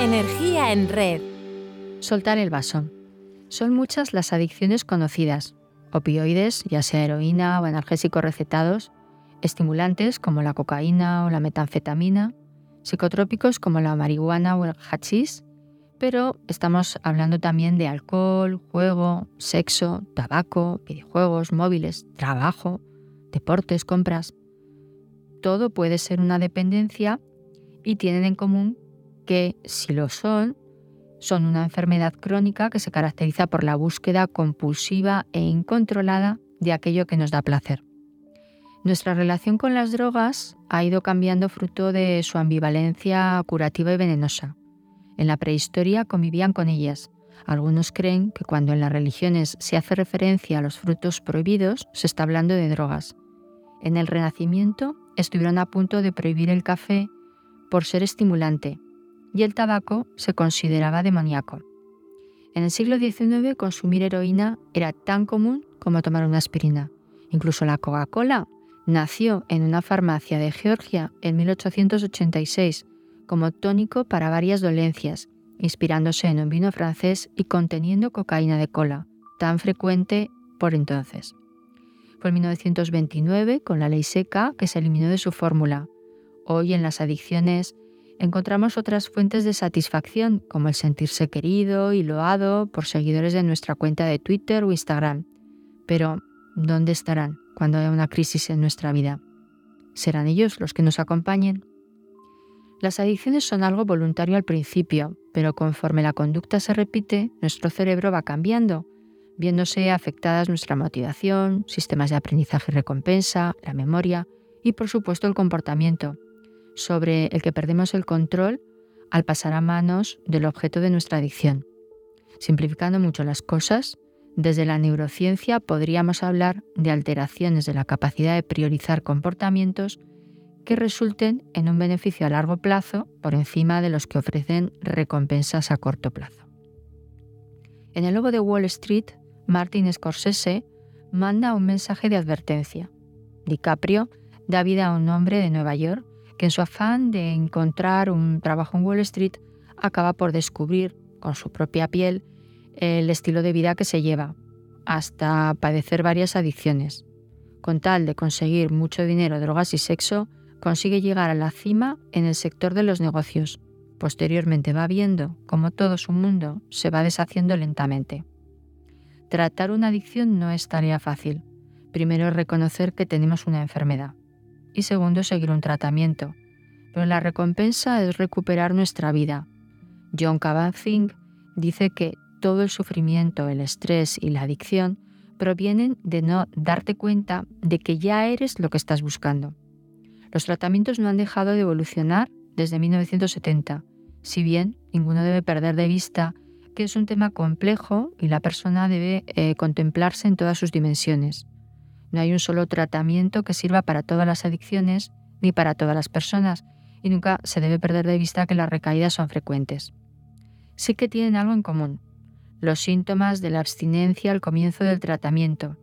Energía en red. Soltar el vaso. Son muchas las adicciones conocidas. Opioides, ya sea heroína o analgésicos recetados, estimulantes como la cocaína o la metanfetamina, psicotrópicos como la marihuana o el hachís, pero estamos hablando también de alcohol, juego, sexo, tabaco, videojuegos, móviles, trabajo, deportes, compras. Todo puede ser una dependencia y tienen en común que, si lo son, son una enfermedad crónica que se caracteriza por la búsqueda compulsiva e incontrolada de aquello que nos da placer. Nuestra relación con las drogas ha ido cambiando fruto de su ambivalencia curativa y venenosa. En la prehistoria convivían con ellas. Algunos creen que cuando en las religiones se hace referencia a los frutos prohibidos, se está hablando de drogas. En el Renacimiento estuvieron a punto de prohibir el café por ser estimulante y el tabaco se consideraba demoníaco. En el siglo XIX consumir heroína era tan común como tomar una aspirina. Incluso la Coca-Cola nació en una farmacia de Georgia en 1886 como tónico para varias dolencias, inspirándose en un vino francés y conteniendo cocaína de cola, tan frecuente por entonces. Fue en 1929, con la ley seca, que se eliminó de su fórmula. Hoy en las adicciones encontramos otras fuentes de satisfacción, como el sentirse querido y loado por seguidores de nuestra cuenta de Twitter o Instagram. Pero, ¿dónde estarán cuando haya una crisis en nuestra vida? ¿Serán ellos los que nos acompañen? Las adicciones son algo voluntario al principio, pero conforme la conducta se repite, nuestro cerebro va cambiando, viéndose afectadas nuestra motivación, sistemas de aprendizaje y recompensa, la memoria y por supuesto el comportamiento sobre el que perdemos el control al pasar a manos del objeto de nuestra adicción. Simplificando mucho las cosas, desde la neurociencia podríamos hablar de alteraciones de la capacidad de priorizar comportamientos que resulten en un beneficio a largo plazo por encima de los que ofrecen recompensas a corto plazo. En el logo de Wall Street, Martin Scorsese manda un mensaje de advertencia. DiCaprio da vida a un hombre de Nueva York que en su afán de encontrar un trabajo en Wall Street acaba por descubrir con su propia piel el estilo de vida que se lleva, hasta padecer varias adicciones. Con tal de conseguir mucho dinero, drogas y sexo, consigue llegar a la cima en el sector de los negocios. Posteriormente va viendo cómo todo su mundo se va deshaciendo lentamente. Tratar una adicción no es tarea fácil. Primero reconocer que tenemos una enfermedad segundo seguir un tratamiento. Pero la recompensa es recuperar nuestra vida. John Kabat-Zinn dice que todo el sufrimiento, el estrés y la adicción provienen de no darte cuenta de que ya eres lo que estás buscando. Los tratamientos no han dejado de evolucionar desde 1970, si bien ninguno debe perder de vista que es un tema complejo y la persona debe eh, contemplarse en todas sus dimensiones. No hay un solo tratamiento que sirva para todas las adicciones ni para todas las personas y nunca se debe perder de vista que las recaídas son frecuentes. Sí que tienen algo en común, los síntomas de la abstinencia al comienzo del tratamiento,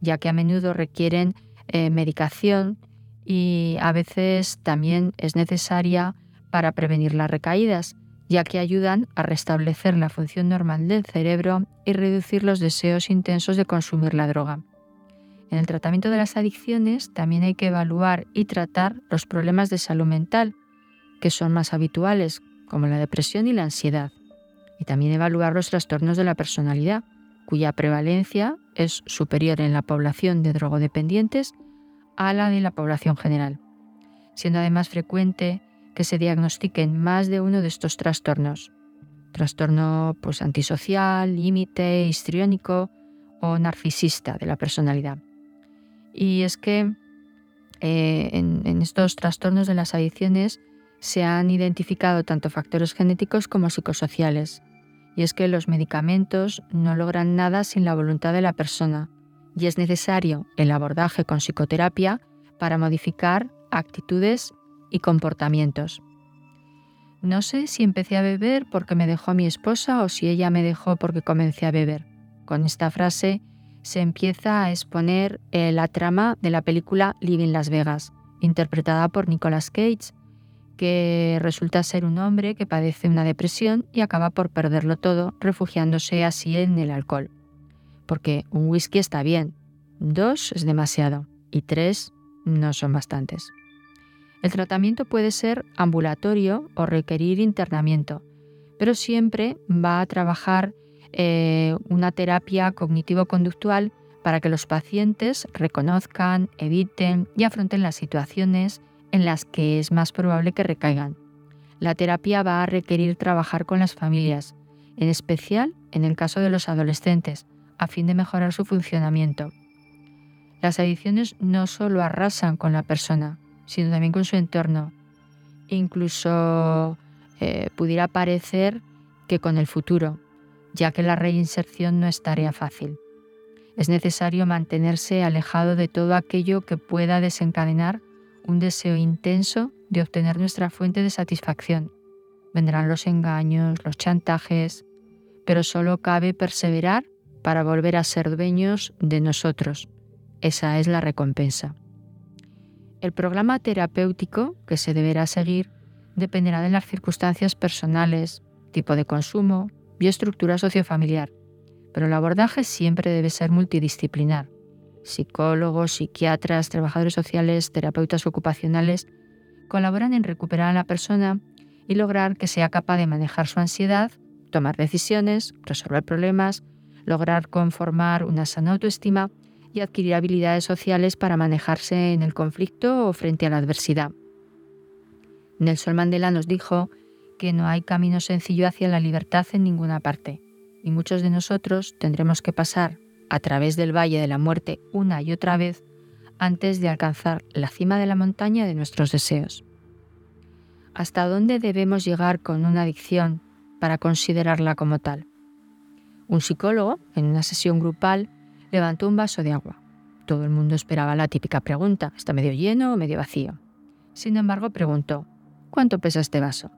ya que a menudo requieren eh, medicación y a veces también es necesaria para prevenir las recaídas, ya que ayudan a restablecer la función normal del cerebro y reducir los deseos intensos de consumir la droga. En el tratamiento de las adicciones también hay que evaluar y tratar los problemas de salud mental, que son más habituales, como la depresión y la ansiedad, y también evaluar los trastornos de la personalidad, cuya prevalencia es superior en la población de drogodependientes a la de la población general, siendo además frecuente que se diagnostiquen más de uno de estos trastornos, trastorno pues, antisocial, límite, histriónico o narcisista de la personalidad. Y es que eh, en, estos trastornos de las adicciones se han identificado tanto factores genéticos como psicosociales. Y es que los medicamentos no logran nada sin la voluntad de la persona y es necesario el abordaje con psicoterapia para modificar actitudes y comportamientos. No sé si empecé a beber porque me dejó mi esposa o si ella me dejó porque comencé a beber. Con esta frase se empieza a exponer eh, la trama de la película Living Las Vegas, interpretada por Nicolas Cage, que resulta ser un hombre que padece una depresión y acaba por perderlo todo, refugiándose así en el alcohol. Porque un whisky está bien, dos es demasiado y tres no son bastantes. El tratamiento puede ser ambulatorio o requerir internamiento, pero siempre va a trabajar eh, una terapia cognitivo-conductual para que los pacientes reconozcan, eviten y afronten las situaciones en las que es más probable que recaigan. La terapia va a requerir trabajar con las familias, en especial en el caso de los adolescentes, a fin de mejorar su funcionamiento. Las adicciones no solo arrasan con la persona, sino también con su entorno. Incluso eh, pudiera parecer que con el futuro, ya que la reinserción no es tarea fácil. Es necesario mantenerse alejado de todo aquello que pueda desencadenar un deseo intenso de obtener nuestra fuente de satisfacción. Vendrán los engaños, los chantajes, pero solo cabe perseverar para volver a ser dueños de nosotros. Esa es la recompensa. El programa terapéutico que se deberá seguir dependerá de las circunstancias personales, tipo de consumo y estructura sociofamiliar, pero el abordaje siempre debe ser multidisciplinar psicólogos, psiquiatras, trabajadores sociales, terapeutas ocupacionales, colaboran en recuperar a la persona y lograr que sea capaz de manejar su ansiedad, tomar decisiones, resolver problemas, lograr conformar una sana autoestima y adquirir habilidades sociales para manejarse en el conflicto o frente a la adversidad. Nelson Mandela nos dijo que no hay camino sencillo hacia la libertad en ninguna parte, y muchos de nosotros tendremos que pasar a través del Valle de la Muerte una y otra vez antes de alcanzar la cima de la montaña de nuestros deseos. ¿Hasta dónde debemos llegar con una adicción para considerarla como tal? Un psicólogo, en una sesión grupal, levantó un vaso de agua. Todo el mundo esperaba la típica pregunta, ¿está medio lleno o medio vacío? Sin embargo, preguntó, ¿cuánto pesa este vaso?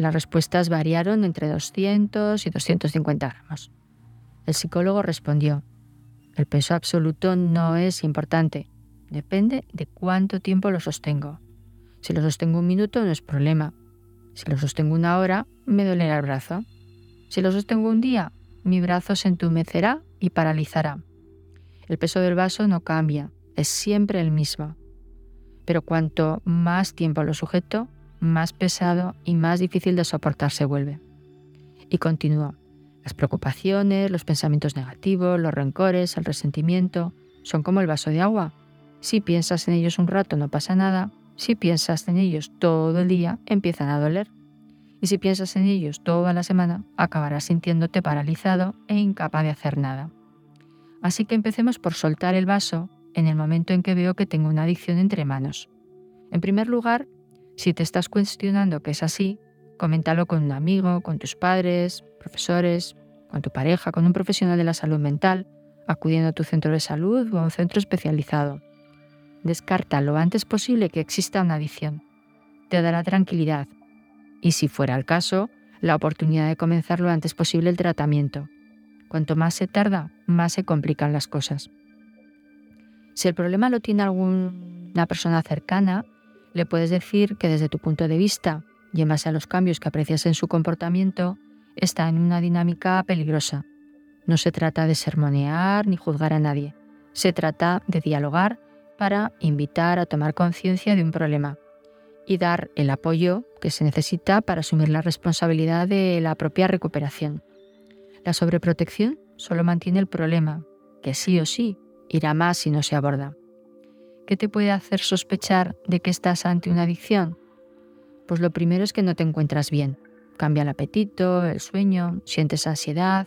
Las respuestas variaron entre 200 y 250 gramos. El psicólogo respondió, el peso absoluto no es importante, depende de cuánto tiempo lo sostengo. Si lo sostengo un minuto no es problema. Si lo sostengo una hora, me dolerá el brazo. Si lo sostengo un día, mi brazo se entumecerá y paralizará. El peso del vaso no cambia, es siempre el mismo. Pero cuanto más tiempo lo sujeto, más pesado y más difícil de soportar se vuelve. Y continuó. Las preocupaciones, los pensamientos negativos, los rencores, el resentimiento, son como el vaso de agua. Si piensas en ellos un rato no pasa nada, si piensas en ellos todo el día empiezan a doler. Y si piensas en ellos toda la semana, acabarás sintiéndote paralizado e incapaz de hacer nada. Así que empecemos por soltar el vaso en el momento en que veo que tengo una adicción entre manos. En primer lugar, si te estás cuestionando que es así, coméntalo con un amigo, con tus padres, profesores, con tu pareja, con un profesional de la salud mental, acudiendo a tu centro de salud o a un centro especializado. Descarta lo antes posible que exista una adicción. Te dará tranquilidad y, si fuera el caso, la oportunidad de comenzar lo antes posible el tratamiento. Cuanto más se tarda, más se complican las cosas. Si el problema lo tiene alguna persona cercana, le puedes decir que desde tu punto de vista y en base a los cambios que aprecias en su comportamiento, está en una dinámica peligrosa. No se trata de sermonear ni juzgar a nadie. Se trata de dialogar para invitar a tomar conciencia de un problema y dar el apoyo que se necesita para asumir la responsabilidad de la propia recuperación. La sobreprotección solo mantiene el problema, que sí o sí irá más si no se aborda. ¿Qué te puede hacer sospechar de que estás ante una adicción? Pues lo primero es que no te encuentras bien, Cambia el apetito, el sueño, sientes ansiedad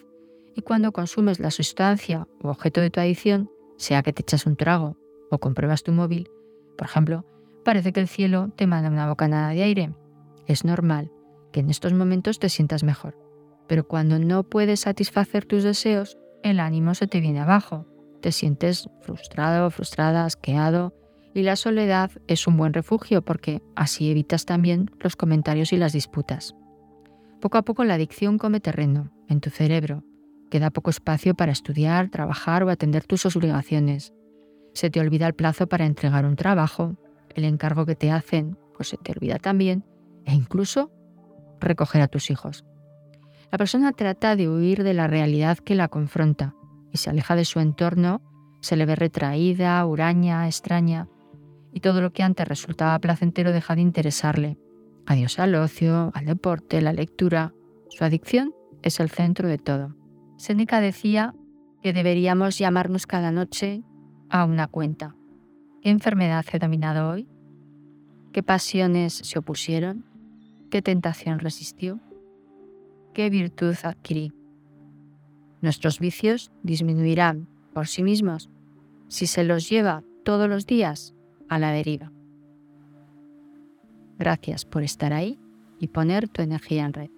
y cuando consumes la sustancia o objeto de tu adicción, sea que te echas un trago o compruebas tu móvil, por ejemplo, parece que el cielo te manda una bocanada de aire. Es normal que en estos momentos te sientas mejor, pero cuando no puedes satisfacer tus deseos, el ánimo se te viene abajo, te sientes frustrado, frustrada, asqueado, y la soledad es un buen refugio porque así evitas también los comentarios y las disputas. Poco a poco la adicción come terreno en tu cerebro. Queda poco espacio para estudiar, trabajar o atender tus obligaciones. Se te olvida el plazo para entregar un trabajo, el encargo que te hacen, poco se te olvida también, e incluso recoger a tus hijos. La persona trata de huir de la realidad que la confronta y se aleja de su entorno, se le ve retraída, huraña, extraña, y todo lo que antes resultaba placentero deja de interesarle. Adiós al ocio, al deporte, la lectura. Su adicción es el centro de todo. Seneca decía que deberíamos llamarnos cada noche a una cuenta. ¿Qué enfermedad he dominado hoy? ¿Qué pasiones se opusieron? ¿Qué tentación resistió? ¿Qué virtud adquirí? Nuestros vicios disminuirán por sí mismos si se los lleva todos los días a la deriva. Gracias por estar ahí y poner tu energía en red.